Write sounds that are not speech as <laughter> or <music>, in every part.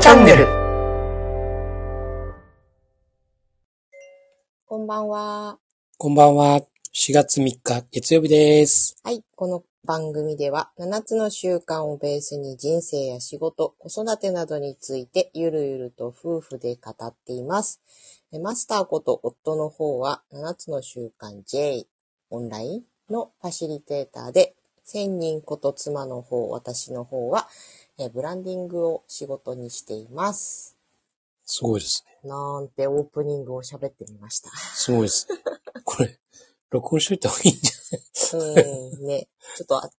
チャンネル。こんばんは。こんばんは。4月3日月曜日です。はい。この番組では、7つの習慣をベースに人生や仕事、子育てなどについてゆるゆると夫婦で語っています。えマスターこと夫の方は、7つの習慣 J オンラインのファシリテーターで、千人こと妻の方、私の方は、えブランディングを仕事にしています。すごいですね。なんてオープニングを喋ってみました。すごいですね。これ、録音しといた方がいいんじうん、ね。ちょっとあ、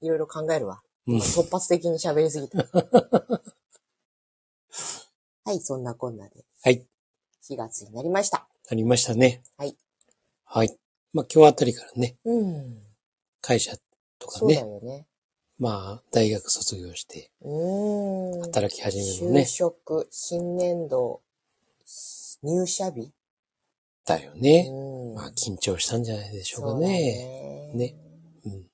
いろいろ考えるわ。ゃない突発的に喋りすぎた。<laughs> はい、そんなこんなではい。4月になりました。ありましたね。はい。はい。まあ今日あたりからね、うん。会社とかそうだね、よね。まあ大学卒業してうーん。働き始めるの就ね、職、新年度、入社日？だよね。うん。まあ緊張したんじゃないでしょうかね。ね。ねうん。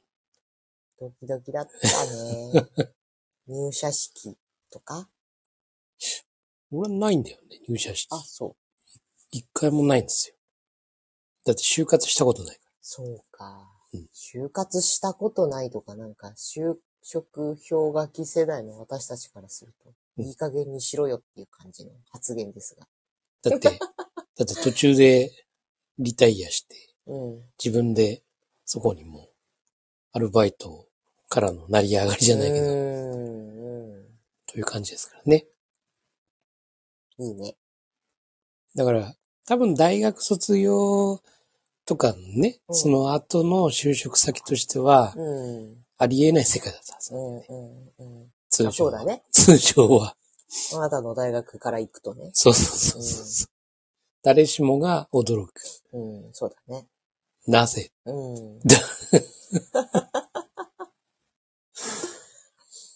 ドキドキだったね。<laughs> 入社式とか？俺はないんだよね、入社式。あ、そう。一回もないんですよ。だって就活したことないかそうかうん。就活したことないとか、なんか、就職氷河期世代の私たちからすると、うんいい加減にしろよっていう感じの発言ですが。ら。だって、<laughs> だって途中でリタイアして、うん。自分でそこにもう、アルバイトからの成り上がりじゃないけど、という感じですからね。ん。いいね。だから、多分大学卒業とかね、うんその後の就職先としては、うん。ありえない世界だったはずう。ん、うん、うん。通常は。そうだね。通常は。あなたの大学から行くとね。そうそうそうそう。誰しもが驚く。うん、そうだね。なぜ？うん。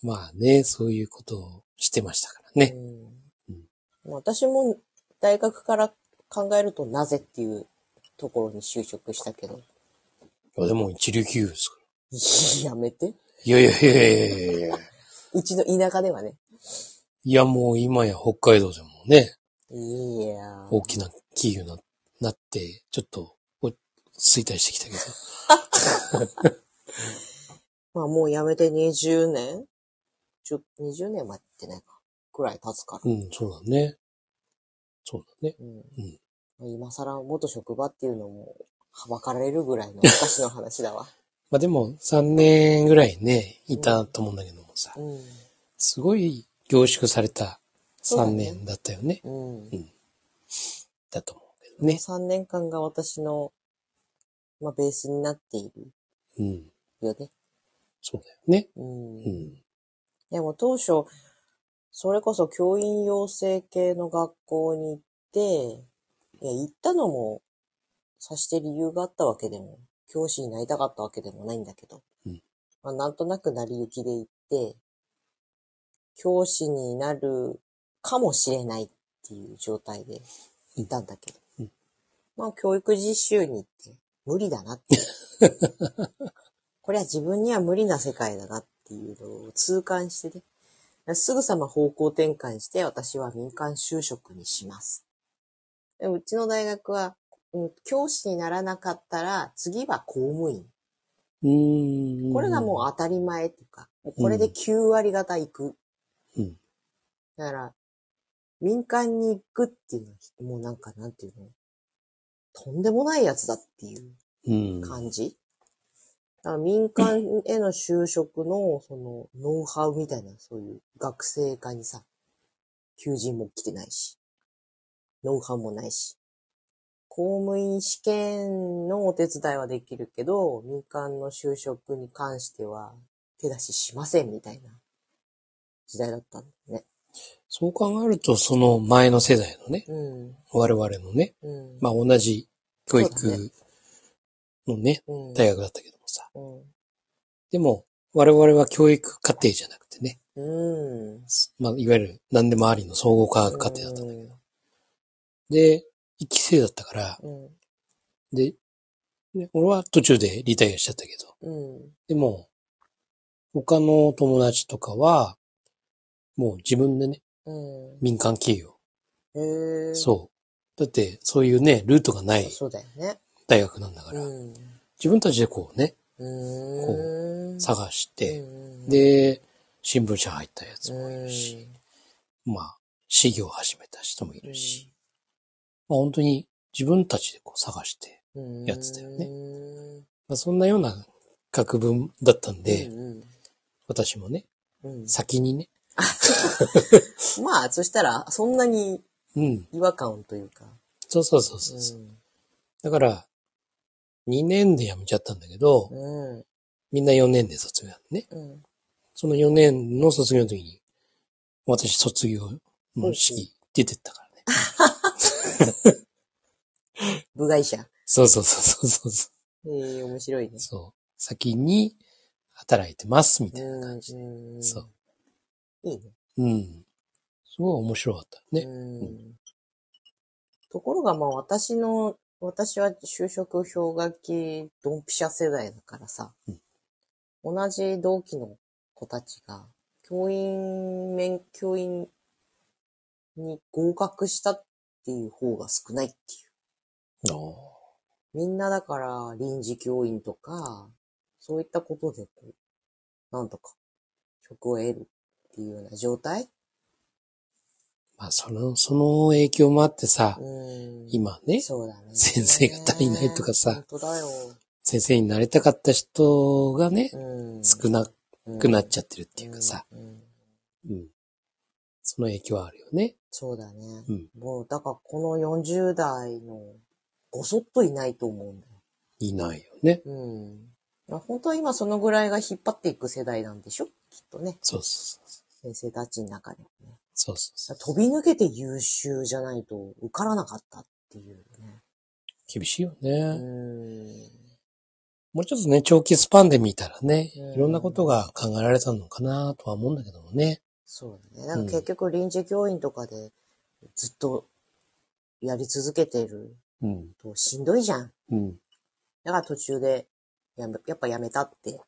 まあね、そういうことをしてましたからね。うん私も大学から考えるとなぜっていうところに就職したけど。いやでも一流企業ですから。やめて。いやいやいやいやいやいや。うちの田舎ではね。いやもう今や北海道でもね、大きな企業にななって、ちょっと落ち着いたりしてきたけど。<laughs> まあもう辞めて20年？ちょ、20年はやってないか。くらい経つから。うん、そうだね。そうだね。うんうん今更元職場っていうのも、はばかられるぐらいの昔の話だわ。<laughs> まあでも3年ぐらいね、いたと思うんだけどもさ、うん。すごい凝縮された3そうだね年だったよね。うん。だと思うけどね。3年間が私の、まあベースになっているうん。よね。そうだよね。うん。うん。でも当初、それこそ教員養成系の学校に行って、いや、行ったのも、さして理由があったわけでも、教師になりたかったわけでもないんだけど、うんまあ、なんとなく成り行きで行って、教師になるかもしれないっていう状態でいたんだけど、うんまあ、教育実習に行って、無理だなって。<laughs> これは自分には無理な世界だなっていうのを痛感してね、すぐさま方向転換して私は民間就職にします。でもうちの大学は、うん教師にならなかったら次は公務員。これがもう当たり前っていうか、これで9割方行く。うん。だから、民間に行くっていうのは、もうなんかなんていうの、とんでもないやつだっていううん。感じ？だから民間への就職の、その、ノウハウみたいな、そういう学生課にさ、求人も来てないし、ノウハウもないし、公務員試験のお手伝いはできるけど、民間の就職に関しては手出ししませんみたいな時代だったんだよね。そう考えると、その前の世代のね、うん。我々のね、うん。まあ同じ教育のね、うん。大学だったけどもさ。うん。でも、我々は教育課程じゃなくてね、うん。まあいわゆる何でもありの総合科学課程だったんだけど、で、一期生だったから、うん。で、ね俺は途中でリタイアしちゃったけど、うん。でも、他の友達とかは、もう自分でね、うん。民間企業。へえ。そう。だって、そういうね、ルートがないそうだよね。大学なんだから、うん。自分たちでこうね、うーん。探して、うん、で、新聞社入ったやつもいるし、うん、まあ、事業を始めた人もいるし、まあ本当に自分たちでこう探して、うん、やつだよねね。まあそんなような学文だったんで、うん私もね、先にね、<laughs> まあ、そしたら、そんなにうん、違和感というか。そうそうそうそう。だから、2年で辞めちゃったんだけど、うん。うん。みんな4年で卒業なんね。うん。その4年の卒業の時に、私卒業の式出てったからね。部外者。そうそうそうそうそう。ええ面白いね。そう。先に働いてます、みたいなう感じ。ん。うんそう。いいね。うん。すごい面白かったね。うん。ところが、まあ、私の、私は就職氷河期ドンピシャ世代だからさ、同じ同期の子たちが、教員免、教員に合格したっていう方が少ないっていう。おーみんなだから臨時教員とか、そういったことでこう、なんとか職を得るっていうような状態？まあ、その、その影響もあってさ、うん。今ね、そうだね。先生が足りないとかさ本当だよ。先生になりたかった人がね、うん。少なくなっちゃってるっていうかさ、うん。その影響はあるよね。そうだね。うん。もう、だからこの40代の、ごそっといないと思うんだよ。いないよね。うん。本当は今そのぐらいが引っ張っていく世代なんでしょ？きっとね。そうそうそう。先生たちの中でもね。そうそうそう。飛び抜けて優秀じゃないと受からなかったっていうね。厳しいよね。うん。もうちょっとね、長期スパンで見たらね、うんいろんなことが考えられたのかなとは思うんだけどもね。そうだね。だから結局臨時教員とかでずっとやり続けてるうん。としんどいじゃん。うん。だから途中でやめ、やっぱやめたって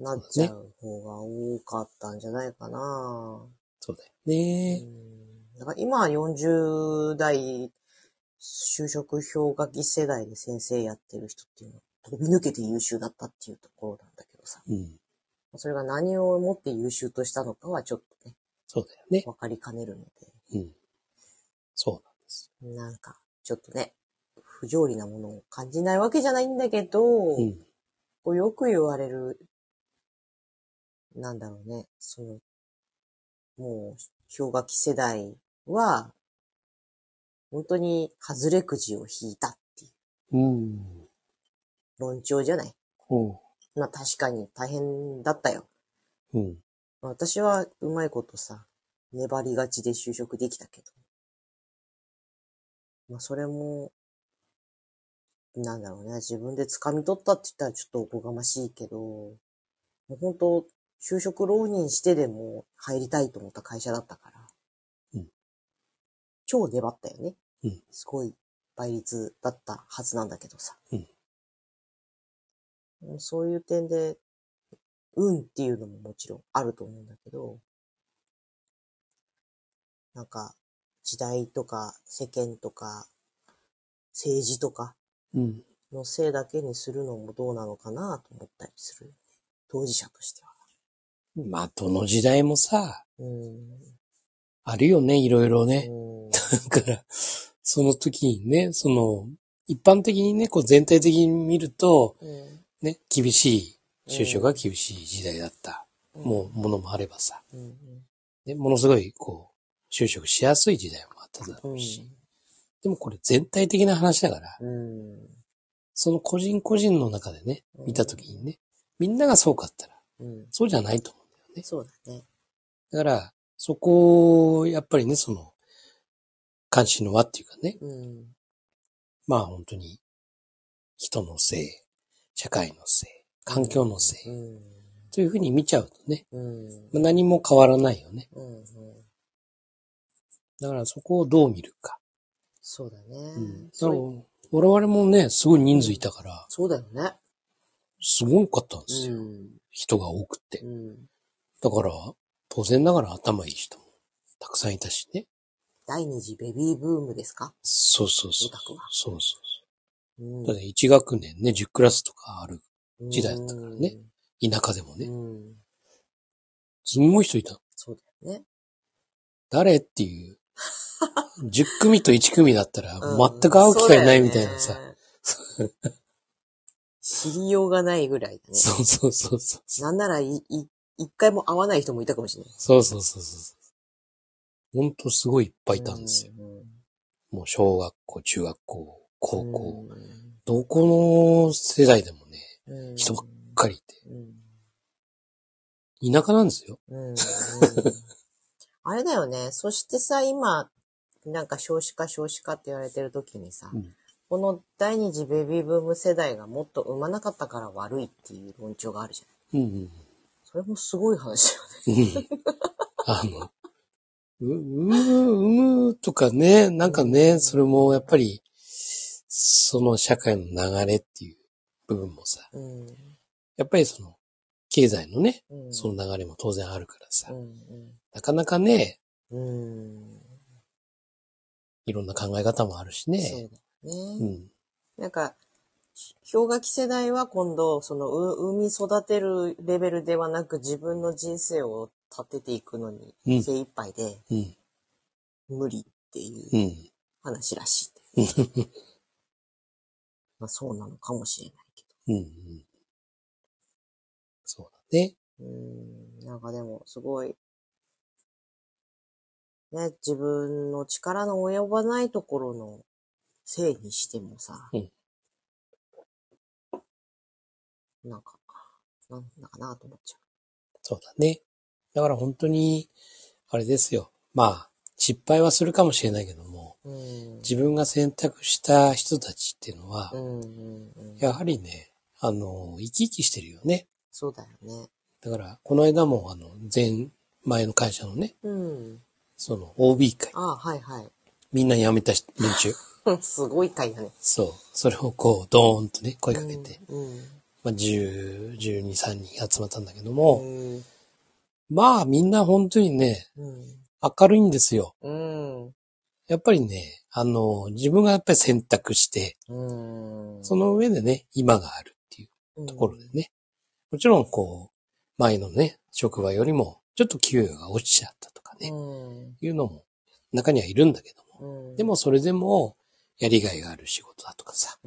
なっちゃう方が多かったんじゃないかな。そうだよね。うんだから今は40代就職氷河期世代で先生やってる人っていうのは飛び抜けて優秀だったっていうところなんだけどさ。うん。それが何をもって優秀としたのかはちょっとね、そうだよね。わかりかねるのうん。そうなんです。で、なんか、ちょっとね、不条理なものを感じないわけじゃないんだけど、うん。こうよく言われる、なんだろうね、その、もう、氷河期世代は、本当に外れくじを引いたっていううん。論調じゃない？うん。まあ確かに大変だったよ。うん。私はうまいことさ、粘りがちで就職できたけど。まあそれも、なんだろうね、自分で掴み取ったって言ったらちょっとおこがましいけど、もう本当、就職浪人してでも入りたいと思った会社だったから。うん超粘ったよね。うんすごい倍率だったはずなんだけどさ。うんそういう点で、運っていうのももちろんあると思うんだけど、なんか、時代とか世間とか政治とかうん。のせいだけにするのもどうなのかなと思ったりする。当事者としては。まあ、どの時代もさ、うん。あるよね、いろいろね。うんだから、その時にね、その、一般的にね、こう全体的に見ると、うんね、厳しい、就職が厳しい時代だった。うんもう、ものもあればさ。ね、ものすごい、こう、就職しやすい時代もあっただろうし。でもこれ全体的な話だから、うん。その個人個人の中でね、うん見た時にね、みんながそうかったら、うん。そうじゃないとね。そうだね。だから、そこを、やっぱりね、その、関心の輪っていうかね、うん。まあ本当に、人のせい、社会のせい、環境のせい、うん。というふうに見ちゃうとね、うん。まあ何も変わらないよね。うん。だからそこをどう見るか。そうだね。うん。だから我々もね、すごい人数いたから、そうだよね。すごかったんですよ。うん。人が多くってう。ん。だから、当然ながら頭いい人もたくさんいたしね。第二次ベビーブームですか？そうそうそうオタクは。そうそううんそう。だって1学年ね、10クラスとかある時代だったからね。田舎でもね。すんごい人いたの。そうだよね。誰っていう。<laughs> 10組と1組だったらうん全く会う機会ないみたいなさ。。<laughs> 知りようがないぐらいだね。そうそうそうそう。なんならい、い、一回も会わない人もいたかもしれない。そうそうそうそう。ほんとすごいいっぱいいたんですよ。うん。もう小学校、中学校、高校。うどこの世代でもね、ん。人ばっかりいて。うん。田舎なんですよ。うん。うん。あれだよね。そしてさ、今、なんか少子化少子化って言われてる時にさ、うんこの第二次ベビーブーム世代がもっと産まなかったから悪いっていう論調があるじゃん。うんそれもすごい話だよね。うん。うんあの、う、産む、産むとかね、なんかね、それもやっぱり、その社会の流れっていう部分もさ、うん。やっぱりその、経済のね、うん。その流れも当然あるからさう、ん。なかなかね、うん。うん。いろんな考え方もあるしそうね。だよね。うん。なんか、氷河期世代は今度、その、う産み育てるレベルではなく自分の人生を立てていくのにうん精一杯でうん。無理っていううん。話らしうん。い。まあそうなのかもしれないけうん。うん。そうだね。ど。うん。なんかでも、すごい、ね、自分の力の及ばないところのせいにしてもさ、うんなんか、なんだかなと思っちゃそうだね。だから本当に、あれですよ。まあ、失敗はするかもしれないけども、う。うん。自分が選択した人たちっていうのはう、んうんうん。やはりね、あの、生き生きしてるよね。そうだよね。だから、この間も、あの、前、前の会社のね、うん。その OB 会、ああ、はいはい。みんな辞めた人連中。<laughs> すごい回だね。そう。それをこう、ドーンとね、声かけて、うん。まあ、10、12、3人集まったんだけどうも、ん。まあ、みんな本当にね、うん。明るいんですよ。うん。やっぱりね、あの、自分がやっぱり選択して、うん。その上でね、今があるっていうところでね。もちろん、こう、前のね、職場よりも、ちょっと給与が落ちちゃったとかね、うん。いうのも、中にはいるんだけども。うん。でも、それでも、やりがいがある仕事だとかさ。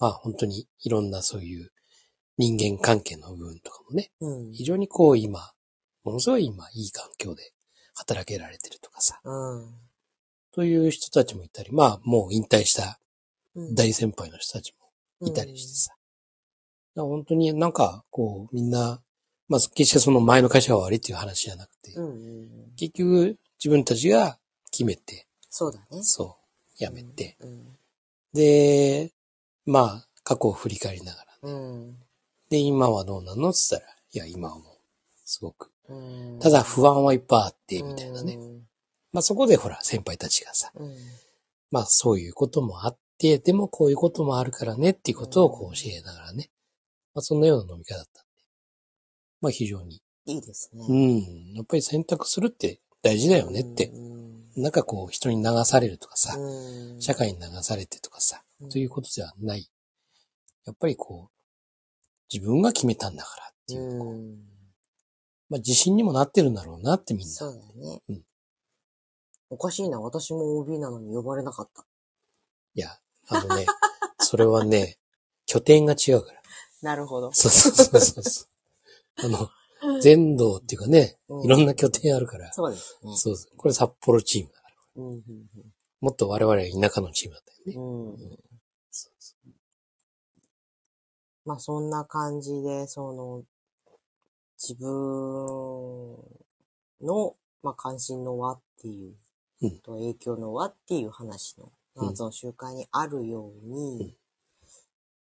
うん。まあ、本当にいろんなそういう人間関係の部分とかもね、うん。非常にこう今、ものすごい今、いい環境で働けられてるとかさ。うん。という人たちもいたり、まあ、もう引退したうん。大先輩の人たちもいたりしてさ。だから本当になんか、こう、みんな、まあ、決してその前の会社が悪いっていう話じゃなくて、うん。うん。結局自分たちが決めて、そうだね。そう、やめて、うん。で、まあ、過去を振り返りながら、うん。で、今はどうなの？って言ったら、いや、今はもう、すごく。うん。ただ不安はいっぱいあって、みたいなね。うん。まあそこでほら、先輩たちがさ、うん。まあそういうこともあって、でもこういうこともあるからねっていうことをこう教えながらね。まあそんなような飲み会だったんで。まあ非常に。いいですね。うん。やっぱり選択するって大事だよねって。うん。なんかこう人に流されるとかさ、うん。社会に流されてとかさ、うんということではない。やっぱりこう、自分が決めたんだからっていう、うん。まあ自信にもなってるんだろうなってみんな。そうだね。うんおかしいな。私も OB なのに呼ばれなかった。いや、あのね、<laughs> それはね、拠点が違うから。なるほど。そうそうそうそう。あの、<laughs> 全道っていうかね、うんいろんな拠点あるから。そうですね。そうそう。これ札幌チームだから。うん。うんもっと我々は田舎のチームだったよね。うん。うん。そうそまあそんな感じで、その、自分の、まあ関心の輪っていう、うんと影響の輪っていう話の、うん謎の習慣にあるように、うん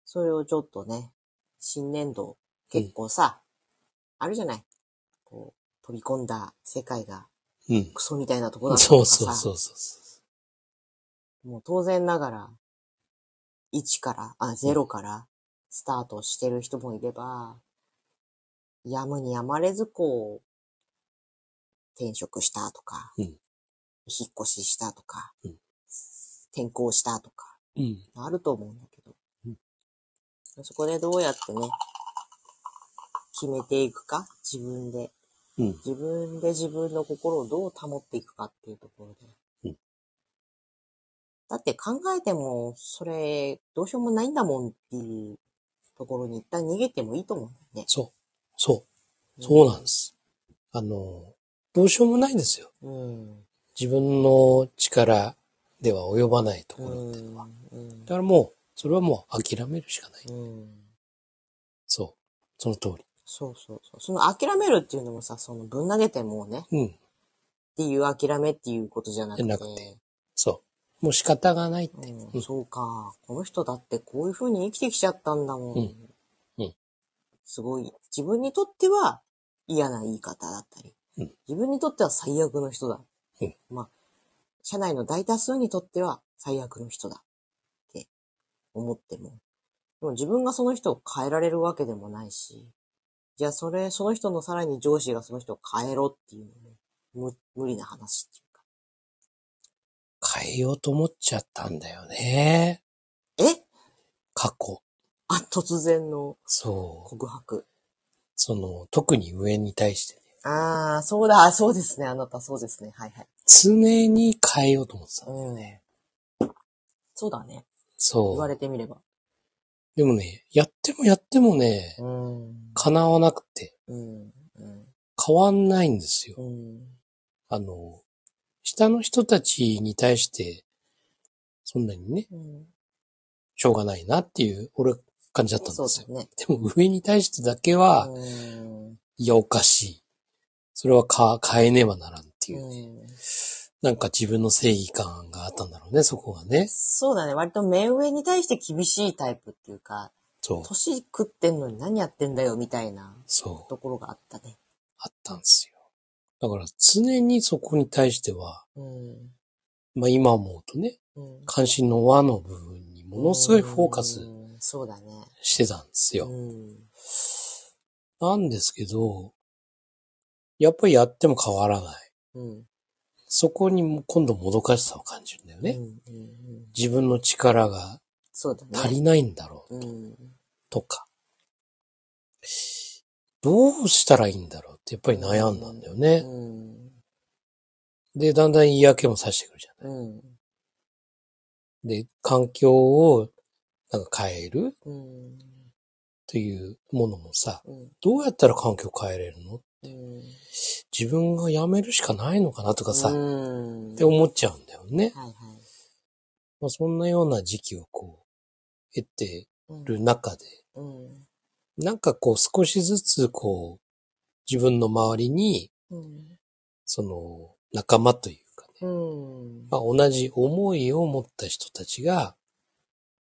それをちょっとね、新年度結構さ、あるじゃない？こう、飛び込んだ世界がう。うん。クソみたいなとこだったそうとかさ、そうそうそうそもう当然ながら、1から、あ、0からスタートしてる人もいれば、やむにやまれずこう、転職したとか、うん引っ越ししたとか、うん転校したとか、うん。あると思うんだけど、うんそこでどうやってね、決めていくか、自分で。うん。自分で自分の心をどう保っていくかっていうところで。うんだって考えても、それ、どうしようもないんだもんっていうところに一旦逃げてもいいと思うんだよね。そう。そう。そうなんです。あの、どうしようもないんですよ。うん。自分の力では及ばないところっていうのは。うん。だからもう、それはもう諦めるしかない。うん。そう。その通り。そうそうそう。その諦めるっていうのもさ、そのぶん投げてもうね、っうん。ていう諦めっていうことじゃなくて。なくてそう。もう仕方がないって。うんうんそうか。この人だってこういう風に生きてきちゃったんだもん。うんうんすごい。自分にとっては嫌な言い方だったり。うん自分にとっては最悪の人だ。うんまあ、社内の大多数にとっては最悪の人だ。って思っても。でも自分がその人を変えられるわけでもないし。じゃあそれ、その人のさらに上司がその人を変えろっていうのも無無理な話っていうか。変えようと思っちゃったんだよね。え？過去。あ、突然のそう。告白。その、特に上に対してね。ああ、そうだ、そうですね、あなた、そうですね。はいはい。常に変えようと思ってたんだよね。そうだね。言そう。われてみれば。でもね、やってもやってもね、うん。叶わなくて、うん。うん。変わんないんですよ。うん。あの、下の人たちに対して、そんなにね、うん。しょうがないなっていう、俺、感じだったんですよ。ね。でも上に対してだけは、うん。いや、おかしい。それはか変えねばならんっていうね。うんなんか自分の正義感があったんだろうね、そこがね。そうだね。割と目上に対して厳しいタイプっていうか、そう。年食ってんのに何やってんだよみたいなそう。ところがあったね。あったんですよ。だから常にそこに対しては、うん。まあ今思うとね、うん。関心の輪の部分にものすごいフォーカス。してたんですよ。うん。なんですけど、やっぱりやっても変わらない。うん。そこにも今度もどかしさを感じるんだよね。自分の力が。足りないんだろううん。とか。どうしたらいいんだろうってやっぱり悩んだんだよね。うん。で、だんだん言い訳もさしてくるじゃない。うん。で、環境をなんか変える？うん。というものもさ、うん。どうやったら環境変えれるの？うん。自分が辞めるしかないのかなとかさ、っうん。て思っちゃうんだよね。はいはい。まあ、そんなような時期をこう、得てうんる中で、うん。なんかこう少しずつこう、自分の周りに、うん。その仲間というかね、うん。まあ、同じ思いを持った人たちが、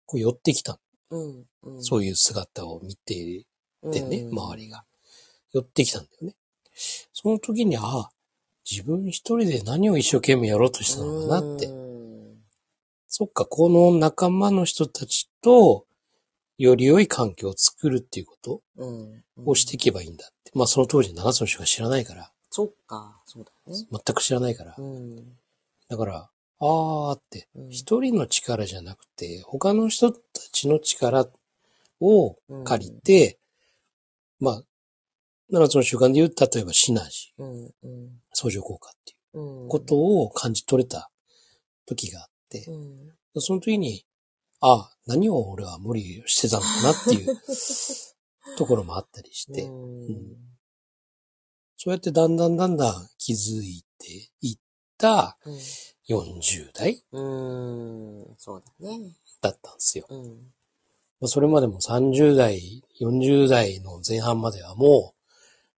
こう寄ってきた。うん。うん。そういう姿を見ててね、うん周りが。寄ってきたんだよね。その時に、ああ、自分一人で何を一生懸命やろうとしたのかなって。うん。そっか、この仲間の人たちと、より良い環境を作るっていうことうん。をしていけばいいんだって。まあその当時7つの人が知らないから、そっか、そうだね。全く知らないから。うん。だから、あーってう、ん一人の力じゃなくて、他の人たちの力を借りて、まあ、7つの習慣で言う、例えばシナジうん。うん。ー、相乗効果っていううん。ことを感じ取れた時があってう、ん。その時に、ああ、何を俺は無理してたのかなっていう <laughs> ところもあったりして、うん。そうやってだんだんだんだん気づいていったうん。40代うん。そうだね。だったんですよ。うん。まあそれまでも30代、40代の前半まではもう、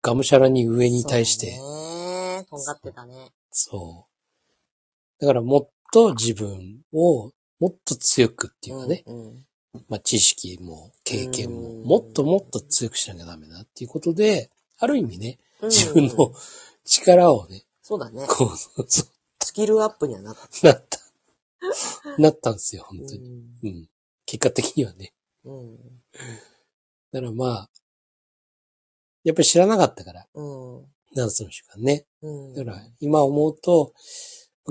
がむしゃらに上に対して。とんがってたね。そう。だからもっと自分をもっと強くっていうかね、うん。まあ知識も経験もうんもっともっと強くしなきゃダメだっていうことで、ある意味ね、うん自分の力をね、そうだね。こう、そうスキルアップにはなった。なった。なったんですよ、本う当に。ん。うん。結果的にはね。うん。だからまあ、やっぱり知らなかったから、うん。7つの習慣ね。うん。だから、今思うと、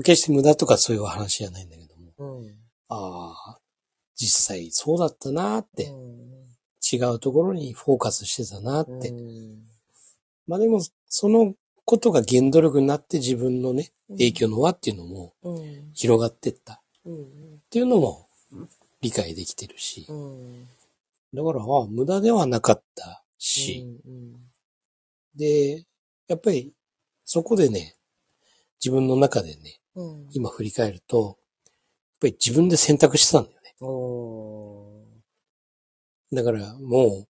決して無駄とかそういう話じゃないんだけども、うん。ああ、実際そうだったなーって、うん。違うところにフォーカスしてたなーって。うんまあでも、そのことが原動力になって自分のね、影響の輪っていうのもうん。広がってったっうん。ていうのも理解できてるし、うん。だから、無駄ではなかったし、うん。で、やっぱりそこでね、自分の中でね、うん。今振り返ると、やっぱり自分で選択してたんだよだからもう、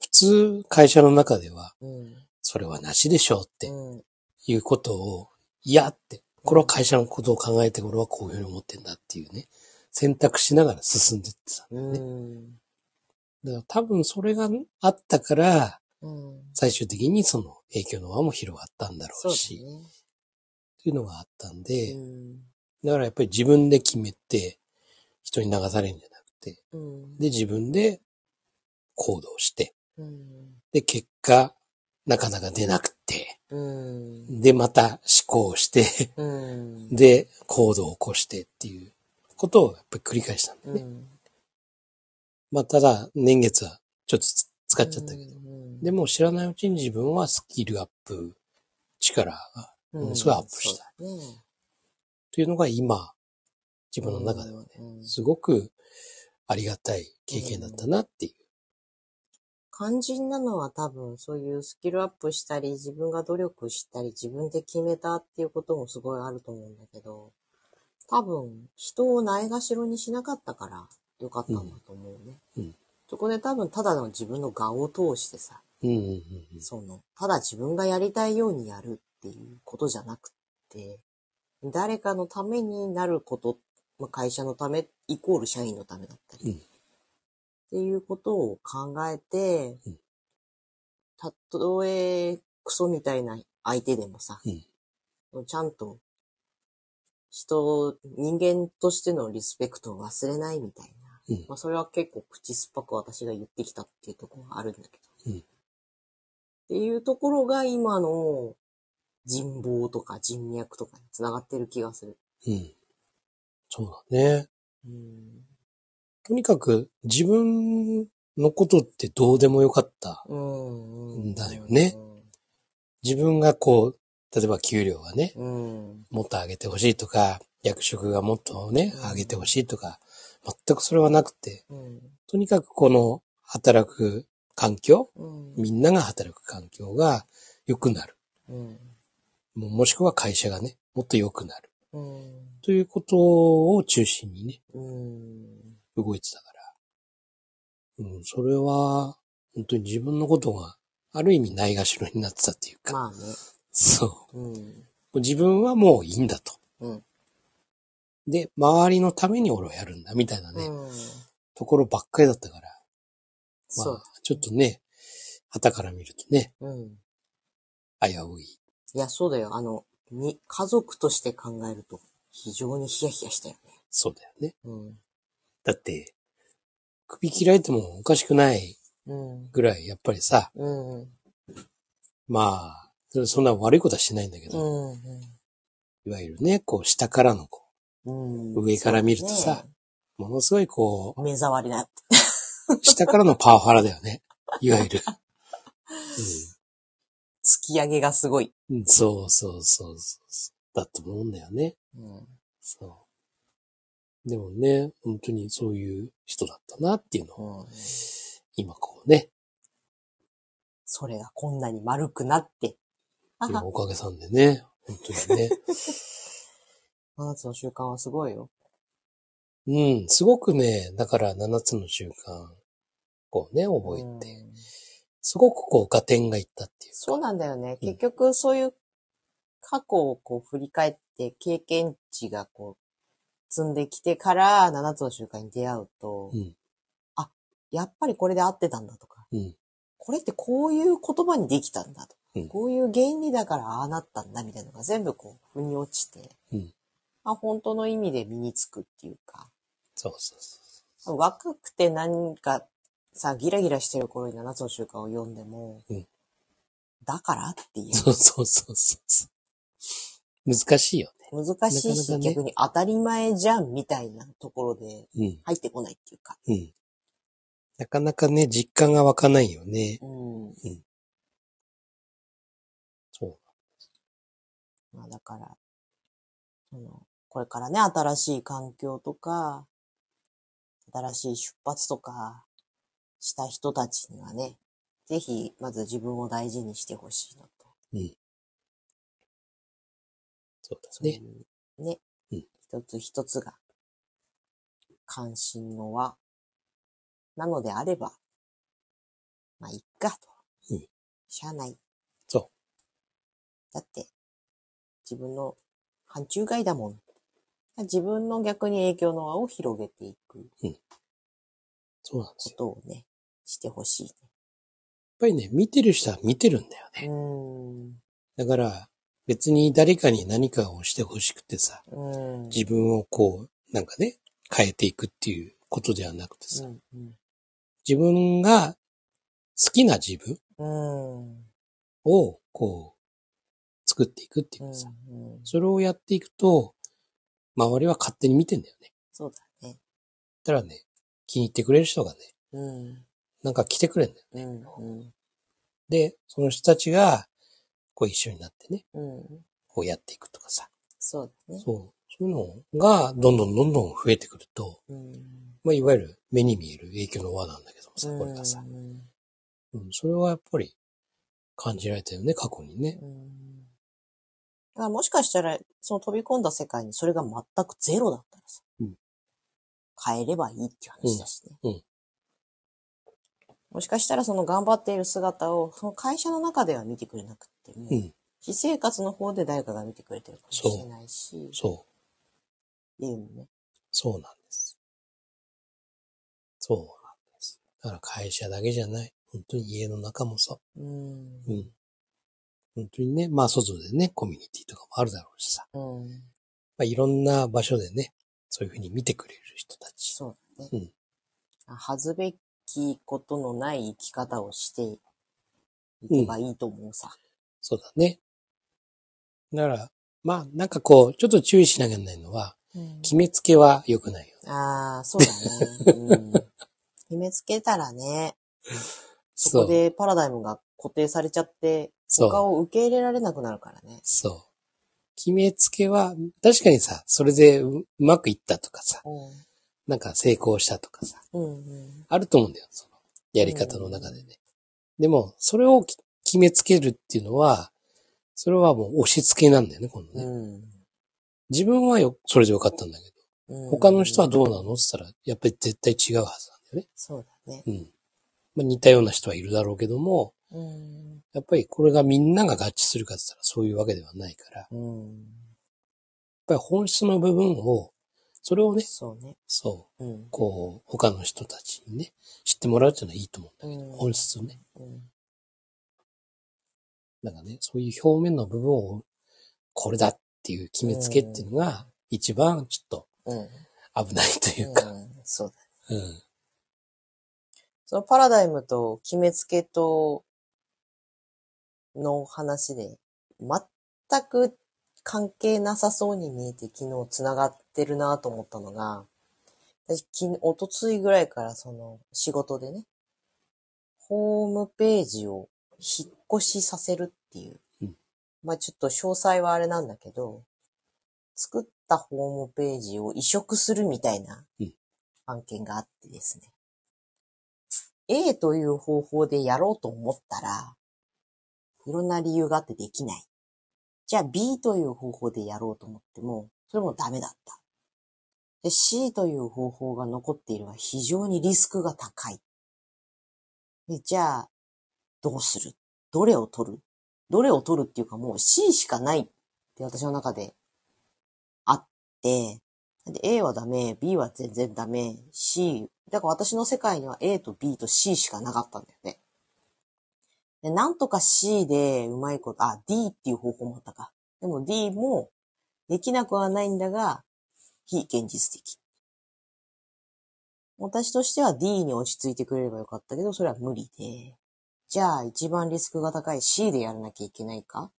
普通会社の中では。それはなしでしょうってうん。いうことを、いやって、これは会社のことを考えて、俺はこういうふうに思ってんだっていうね、選択しながら進んでってたんだよね。うん。だから多分それがあったから、うん。最終的にその影響の輪も広がったんだろそうし、ね。っていうのがあったんで、うん。だからやっぱり自分で決めて、人に流されるんじゃなくて、うん。で、自分で行動して、うん。で、結果、なかなか出なくて、うん。で、また思考して、うん。で、行動を起こしてっていうことをやっぱり繰り返したんだよね。うん。まあ、ただ、年月はちょっとつ使っちゃったけど、うんでも知らないうちに自分はスキルアップ、力が、ものすごいアップした。そうだねというのが今、自分の中ではね、うんすごくありがたい経験だったなっていう。肝心なのは多分そういうスキルアップしたり、自分が努力したり、自分で決めたっていうこともすごいあると思うんだけど、多分人をないがしろにしなかったからよかったんだと思うね。うんうんそこで多分ただの自分の顔を通してさ、その、ただ自分がやりたいようにやるっていうことじゃなくって、誰かのためになること、まあ、会社のためイコール社員のためだったり、うんっていうことを考えて、うんたとえクソみたいな相手でもさ、ちゃんと人、人間としてのリスペクトを忘れないみたいな。うんまあそれは結構口酸っぱく私が言ってきたっていうところがあるんだけど。うんっていうところが今の人望とか人脈とかに繋がってる気がする。うん。そうだね。うん。とにかく自分のことってどうでもよかった。ん。だよね。自分がこう、例えば給料がね、うん。もっと上げてほしいとか、役職がもっとね、上げてほしいとか、全くそれはなくて、うん。とにかくこの働く環境、うん。みんなが働く環境が良くなる。うん。もしくは会社がね、もっと良くなる。うん。ということを中心にね、うん。動いてたから。うん、それは、本当に自分のことが、ある意味ないがしろになってたっていうか、まあね。そう。うん。自分はもういいんだと。うん。で、周りのために俺はやるんだ、みたいなね、うん。ところばっかりだったから。まあ。、ちょっとね、旗から見るとね、うん。危うい。いや、そうだよ。あの、に、家族として考えると、非常にヒヤヒヤしたよね。そうだよね。うん。だって、首切られてもおかしくないうん。ぐらい、やっぱりさ、うん。まあ、そんな悪いことはしてないんだけうど、ん。いわゆるね、こう、下からの、こうん。上から見るとさねう、ものすごいこ目障りな。う、下からのパワハラだよね。<laughs> いわゆる。突き上げがすごい。うん、うんそうそうそうそう。だと思うんだよね。うん。そう。でもね、本当にそういう人だったなっていうのを、うん。今こうね、それがこんなに丸くなって。あ今は、おかげさんでね、本当にね。<laughs> 7つの習慣はすごいよ。うん、すごくね、だから7つの習慣をね、覚えて、うんすごくこう、合点がいったっていうか。そうなんだよね。うん結局、そういう過去をこう振り返って、経験値がこう、積んできてから7つの習慣に出会うと、うんやっぱりこれで合ってたんだとか、うん。これってこういう言葉にできたんだと。うんこういう原理だからああなったんだみたいなのが全部こう、腑に落ちて、うんまあ、本当の意味で身につくっていうか、そうそうそ若くて何かさ、ギラギラしてる頃に7つの習慣を読んでも、うんだからっていうう。。そうそうそうそう。難しいよ難しいし、なかなかね逆に当たり前じゃんみたいなところでね。うん。入ってこないっていうか。うん。なかなかね、実感が湧かないよね。うん。そう。まあだから、その、これからね、新しい環境とか、新しい出発とかした人たちにはね、ぜひ、まず自分を大事にしてほしいのと。うん。そうだそういね。うね、うん一つ一つが関心の輪なのであれば、まあ、いっかと。うんしゃあない。そだって、自分の範疇外だもん。自分の逆に影響の輪を広げていくこそうなんですよ。とをね、してほしいやっぱりね、見てる人は見てるんだよね。ね。うーん。だから、別に誰かに何かをしてほしくてさ、うん。自分をこう、なんかね、変えていくっていうことではなくてさ、うんうん自分が好きな自分うん。をこう、作っていくっていうかさ、うんうんそれをやっていくと、周りは勝手に見てんだよね。そうだね。たらね、気に入ってくれる人がね、うん。なんか来てくれるんだよ。うん。うん。で、その人たちが、こう一緒になってね、うん。こうやっていくとかさ、そうだね。そう、そういうのがどんどんどんどん増えてくると、うん。まあ、いわゆる目に見える影響の輪なんだけどもさ、これがさ、うん。うん、それはやっぱり感じられたよね、過去にね。うん。だからもしかしたら、その飛び込んだ世界にそれが全くゼロだったらさ、うん。変えればいいっていう話だしね。うん。うん。もしかしたらその頑張っている姿を、その会社の中では見てくれなくても、うん、私生活の方で誰かが見てくれてるかもしれないし、そう、っていうのね。そうなんです。そうなんです。だから会社だけじゃない。本当に家の中もそう。うん。うん。本当にね、まあ外でね、コミュニティとかもあるだろうしさ。うん。まあいろんな場所でね、そういうふうに見てくれる人たち。そうだね。うん恥ずべきことのない生き方をしていけばいいと思うさ。そうだね。だから、まあなんかこう、ちょっと注意しなきゃいけないのは、うん決めつけは良くないよね。ああ、そうだね。うん、<laughs> 決めつけたらね、そこでパラダイムが固定されちゃって、他を受け入れられなくなるからね。そう。決めつけは、確かにさ、それでううまくいったとかさ、なんか成功したとかさ、うん。うん。あると思うんだよ。その、やり方の中でね。でも、それをき決めつけるっていうのは、それはもう押し付けなんだよね、今度ね。うん。自分はよ、それでよかったんだけど、うん。他の人はどうなのって言ったら、やっぱり絶対違うはずなんだよね。そうだね。うん。まあ、似たような人はいるだろうけども、うん。やっぱりこれがみんなが合致するかって言ったらそういうわけではないから、やっうん。ぱり本質の部分を、それをね、そうね。そう、うん。こう、他の人たちにね、知ってもらうっていうのはいいと思うんだけど、うん本質をね。うん。なんかね、そういう表面の部分を、これだっていう決めつけっていうのが、一番ちょっとうん。危ないというか、うんそうだ。うん。そのパラダイムと決めつけとの話で、全く関係なさそうに見えて昨日繋がってるなと思ったのが、私、昨日、おとついぐらいからその仕事でね、ホームページを引っ越しさせるっていう。うんまあちょっと詳細はあれなんだけど、作ったホームページを移植するみたいなうん案件があってですね。A という方法でやろうと思ったら、いろんな理由があってできない。じゃあ B という方法でやろうと思っても、それもダメだった。で C という方法が残っているは非常にリスクが高い。でじゃあ、どうするどれを取る？どれを取るっていうかもう C しかないって私の中であって、で A はダメ、B は全然ダメ、C、だから私の世界には A と B と C しかなかったんだよね。で、なんとか C でうまいこと、あ、D っていう方法もあったか。でも D もできなくはないんだが、非現実的。私としては D に落ち着いてくれればよかったけど、それは無理で、じゃあ一番リスクが高い C でやらなきゃいけないか？っ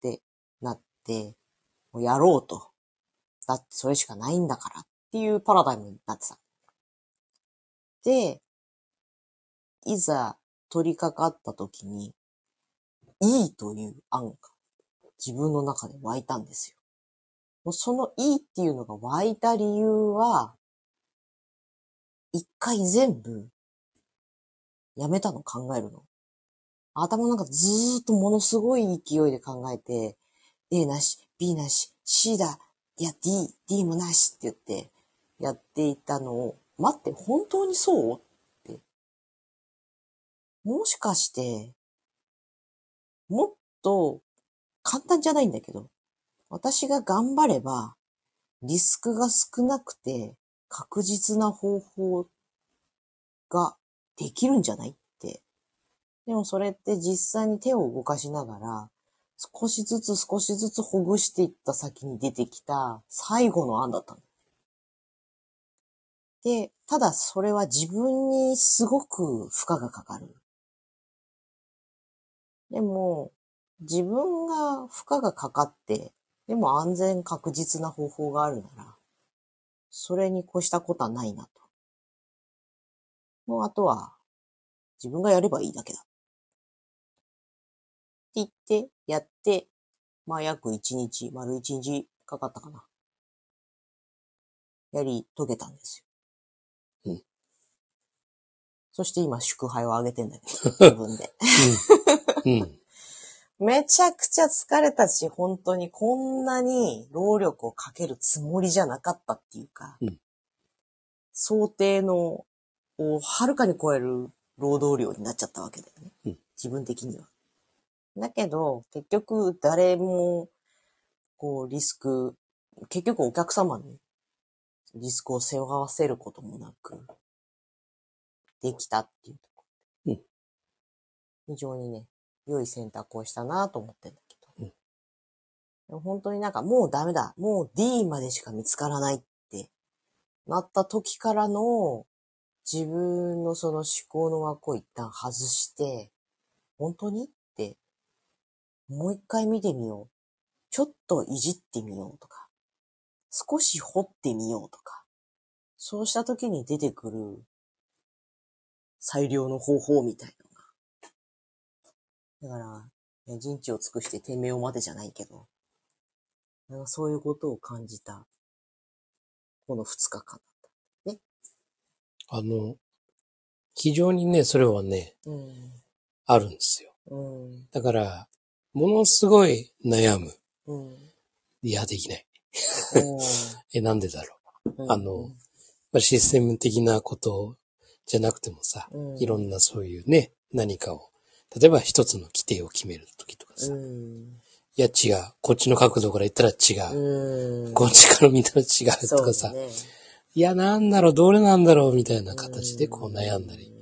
てなって、もうやろうと。だってそれしかないんだからっていうパラダイムになってた。で、いざ取り掛かった時に、いいという案が自分の中で湧いたんですよ。もうそのいいっていうのが湧いた理由は、一回全部やめたの？考えるの？頭の中ずーっとものすごい勢いで考えて、A なし、B なし、C だ、いや D、D もなしって言ってやっていたのを、待って、本当にそう？って。もしかして、もっと簡単じゃないんだけど、私が頑張れば、リスクが少なくて確実な方法ができるんじゃないって。でもそれって実際に手を動かしながら、少しずつ少しずつほぐしていった先に出てきた最後の案だったの。で、ただそれは自分にすごく負荷がかかる。でも、自分が負荷がかかって、でも安全確実な方法があるなら、それに越したことはないなと。もうあとは、自分がやればいいだけだ。って言って、やって、まあ約一日、丸一日かかったかな。やり遂げたんですよ。うん。そして今祝杯をあげてんだけど、<laughs> 自分で。うん。<laughs> めちゃくちゃ疲れたし、本当にこんなに労力をかけるつもりじゃなかったっていうか、うん想定のをはるかに超える労働量になっちゃったわけだよね。うん自分的には。だけど、結局誰も、こう、リスク、結局お客様にリスクを背負わせることもなく、できたっていうところで。非常にね、良い選択をしたなと思ってんだけど。うん本当になんかもうダメだ。もう D までしか見つからないってなった時からの自分のその思考の枠を一旦外して、本当に？って、もう一回見てみよう。ちょっといじってみようとか、少し掘ってみようとか、そうした時に出てくる最良の方法みたいなのが。だから、人知を尽くして天命を待てじゃないけど、なんかそういうことを感じた、この二日間あの、非常にね、それはね、た。あるんですよ。うん。うん。だから、ものすごい悩む。うん。いや、できない。うん <laughs> え、なんでだろう。うんあの、まあ、システム的なことじゃなくてもさ、うんいろんなそういうね、何かを、例えば一つの規定を決めるときとかさ、いうん。や違う、こっちの角度から言ったら違う、うん。こっちから見たら違うとかさ、ねいや、なんだろう、どれなんだろう、みたいな形でこう悩んだり。。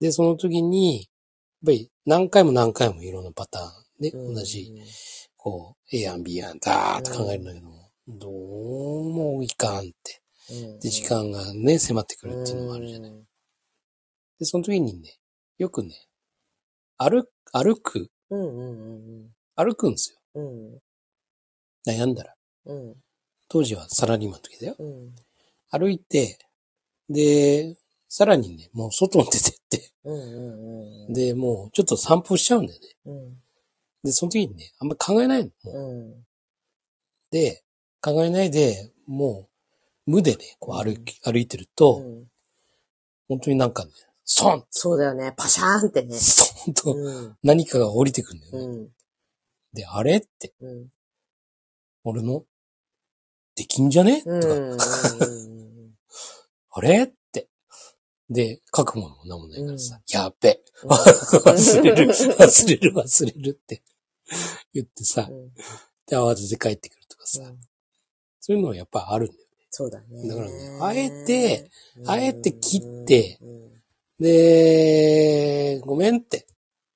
で、その時に、やっぱり何回も何回もいろんなパターンで、うん同じ、こう、A 案 B 案、だーって考えるんだけども、どうもいかんって。うんで、時間がね、迫ってくるっていうのもあるじゃない。で、その時にね、よくね、歩く、歩く、歩くんですよ。うん。悩んだら。うん。当時はサラリーマンの時だよ。うん。歩いて、で、さらにね、もう外に出てって、うんうんうん。で、もうちょっと散歩しちゃうんだよね。うん。で、その時にね、あんま考えないの。もううん。で、考えないで、もう、無でね、こう歩き、歩いてると、うん本当になんかね、ソンそうだよね。パシャーンってね。ストンとうん。何かが降りてくるんだよね。うん。で、あれって、うん。俺の、できんじゃね？うん。とか、うん。<laughs> あれ？って。で、書くものも何もないからさ、やっべ、うん。忘れる、忘れる、忘れるって。言ってさ、うん。で、慌てて帰ってくるとかさ、うん。そういうのはやっぱあるんだよ。そうだね。だからねあえて、うん。あえて切って、うん。で、ごめんって、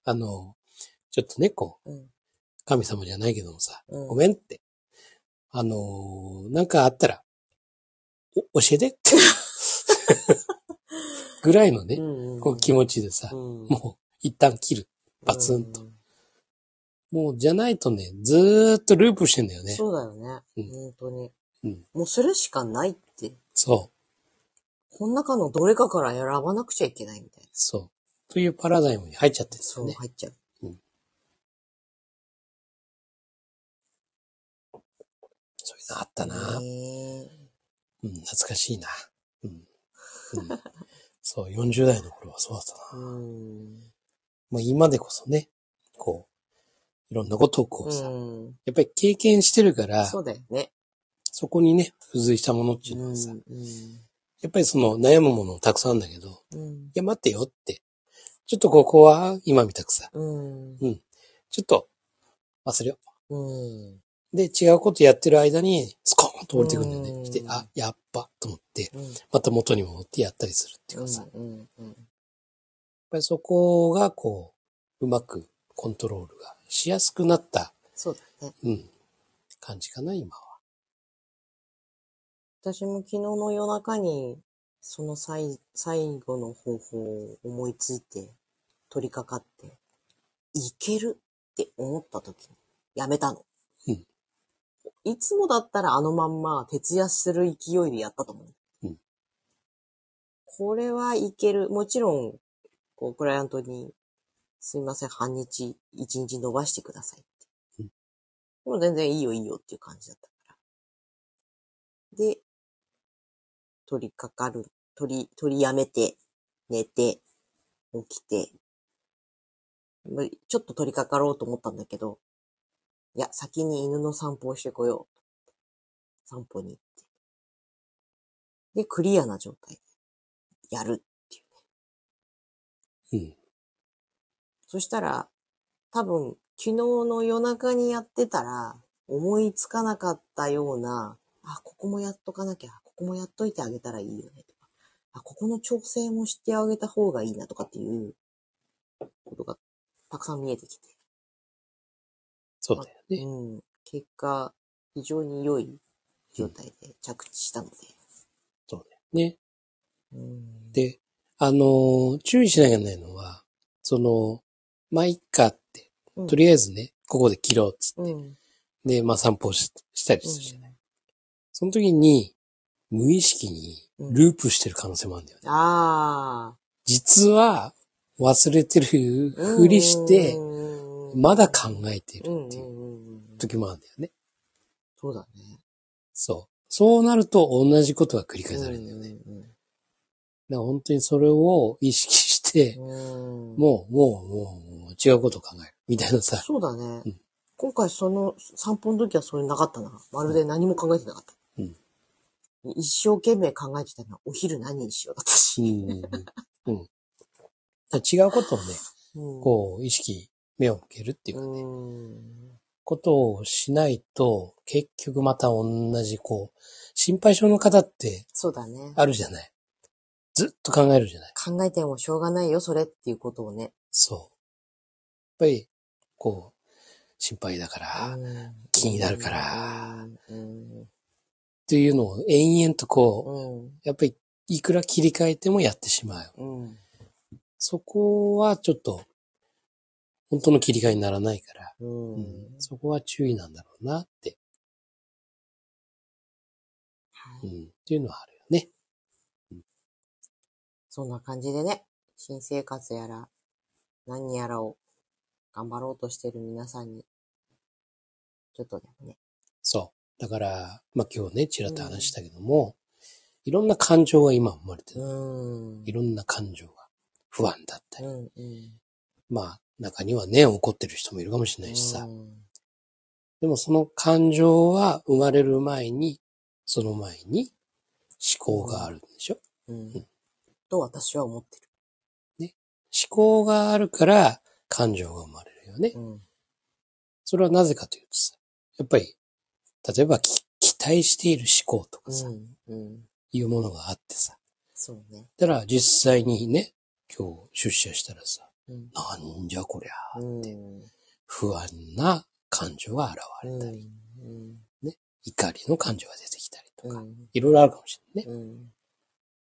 あの、ちょっとね、こう、うん。神様じゃないけどもさ、うん。ごめんって、あのーなんかあったら、お教えてって。<laughs> ぐらいのね、うんこう気持ちでさ、うんもう一旦切る。バツンと。うんもうじゃないとね、ずーっとループしてんだよね。そうだよね。うん本当に。うんもうそれしかないって。そう。この中のどれかから選ばなくちゃいけないみたいな。そう。というパラダイムに入っちゃってるんですそう。入っちゃう。そういうのあったな。ねうん、懐かしいな。うん。うん、<laughs> そう、40代の頃はそうだったえな。うん。まあ今でこそね、こう、いろんなことをこうさ、うん。やっぱり経験してるから、そうだよね。そこにね、付随したものっていうのはさ、うん。やっぱりその悩むものたくさんあるんだけど、うん。いや待ってよって、ちょっとここは今みたくさ、うん。ちょっと忘れようん。う。で、違うことやってる間に、スコーンと降りてくんだよね。うんして、あ、やっぱ、と思って、うん。また元に戻ってやったりするっていうかさ、やっ。ぱりそこがこう、うまくコントロールがしやすくなった、そうだね。うん、感じかな、今は。私も昨日の夜中に、その最、最後の方法を思いついて、取り掛かって、いけるって思った時に、やめたの。うんいつもだったらあのまんま徹夜する勢いでやったと思う。うんこれはいける。もちろん、こう、クライアントに、すいません、半日、一日伸ばしてくださいって。うんでも全然いいよいいよっていう感じだったから。で、取り掛かる、取り、取りやめて、寝て、起きて、まちょっと取り掛かろうと思ったんだけど、いや、先に犬の散歩をしてこよう。散歩に行って。で、クリアな状態でやるっていうね。うん。そしたら、多分、昨日の夜中にやってたら、思いつかなかったような、あ、ここもやっとかなきゃ、ここもやっといてあげたらいいよね、とか、あ、ここの調整もしてあげた方がいいな、とかっていうことがたくさん見えてきて。そうだよね。うん。結果、非常に良い状態で着地したので。そうだよね。うん。で、あのー注意しなきゃいけないのは、その、まあ、いっかって、うん、とりあえずね、ここで切ろうっつって、うん。で、まあ、散歩ししたりするじゃない。その時に、無意識にループしてる可能性もあるんだよね。ああ。実は、忘れてるふりして、まだ考えてるっていううんうんうんうん。時もあるんだよね。そうだね。そう。そうなると同じことが繰り返されるんだよね。だから本当にそれを意識して、うんうん。もう、もう、もう、もう違うことを考える。みたいなさ。そうだね。うん今回その散歩の時はそれなかったな。まるで何も考えてなかった。うん一生懸命考えてたのはお昼何にしようだったうし。ん。うん。だから違うことをね、<laughs> うんこう、意識、目を向けるっていうかね、うん。ことをしないと、結局また同じ、こう、心配性の方ってそうだね。あるじゃない。ずっと考えるじゃない。考えてもしょうがないよ、それっていうことをね。そう。やっぱり、こう、心配だから、気になるからうん。ていうのを延々とこう、うん。やっぱり、いくら切り替えてもやってしまう。うん。そこはちょっと、本当の切り替えにならないから、うん。うんそこは注意なんだろうなって、はいうん、っていうのはあるよね。そんな感じでね、新生活やら、何やらを頑張ろうとしてる皆さんに、ちょっとでもね、そう。だから、まあ今日ね、ちらっと話したけども、いろんな感情が今生まれてる。うん。いろんな感情が。不安だったり。うん、うん。まあ、中にはね、怒ってる人もいるかもしれないしさ。うんでもその感情は生まれる前に、その前に思考があるんでしょ、うん。と私は思って思考があるから感情が生まれるよね。る。うん。それはなぜかというとさ、やっぱり、例えばき期待している思考とかさ、うん。うん。いうものがあってさ。そうね。だから実際にね、今日出社したらさ、うん。なんじゃこりゃってん。不安な感情が現れたり、うん。い怒りの感情が出てきたりとか、うん。いろいろあるかもしれないね。うん。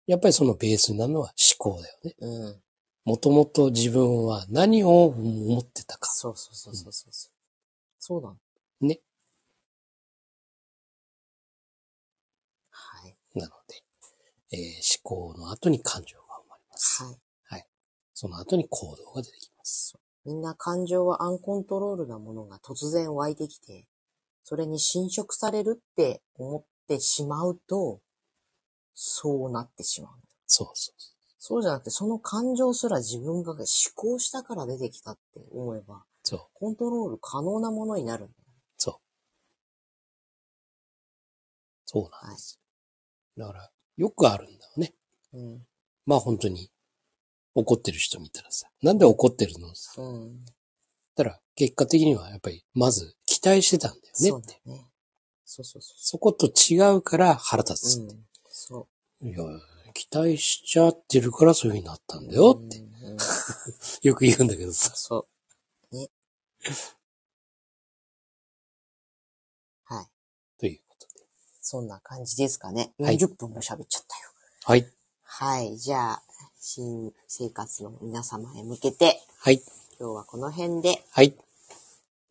やっぱりそのベースになるのは思考だよね。うん。もともと自分は何を思ってたか。そうそうそうそうそう。そうなの。ね。はい。なので、えー思考の後に感情が生まれます。はい。その後に行動が出てきます。みんな感情はアンコントロールなものが突然湧いてきて、それに侵食されるって思ってしまうと、そうなってしまう。そうそうそそうじゃなくて、その感情すら自分が思考したから出てきたって思えば、う。そう。コントロール可能なものになるんだよ。そう。そうなんです。だから、よくあるんだよね。うん。まあ本当に、怒ってる人見たらさ、なんで怒ってるの？うん。たら、結果的にはやっぱり、まず期待してたんだよねそうね。そうそうそそこと違うから腹立つう。うって。ん。そいや、期待しちゃってるからそういう風になったんう。だよって、うん。うん <laughs> よく言うんだけどさ。そう。ね。はい。ということで。そんな感じですかね。はい40分も喋っちゃったよ。はい。はい。じゃあ、新生活の皆様へ向けて、はい。今日はこの辺で、はい。い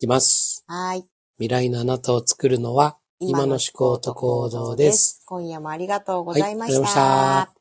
きます。はい。未来のあなたを作るのは、今の思考と行動です。。今夜もありがとうございましはいありがとうございましたた。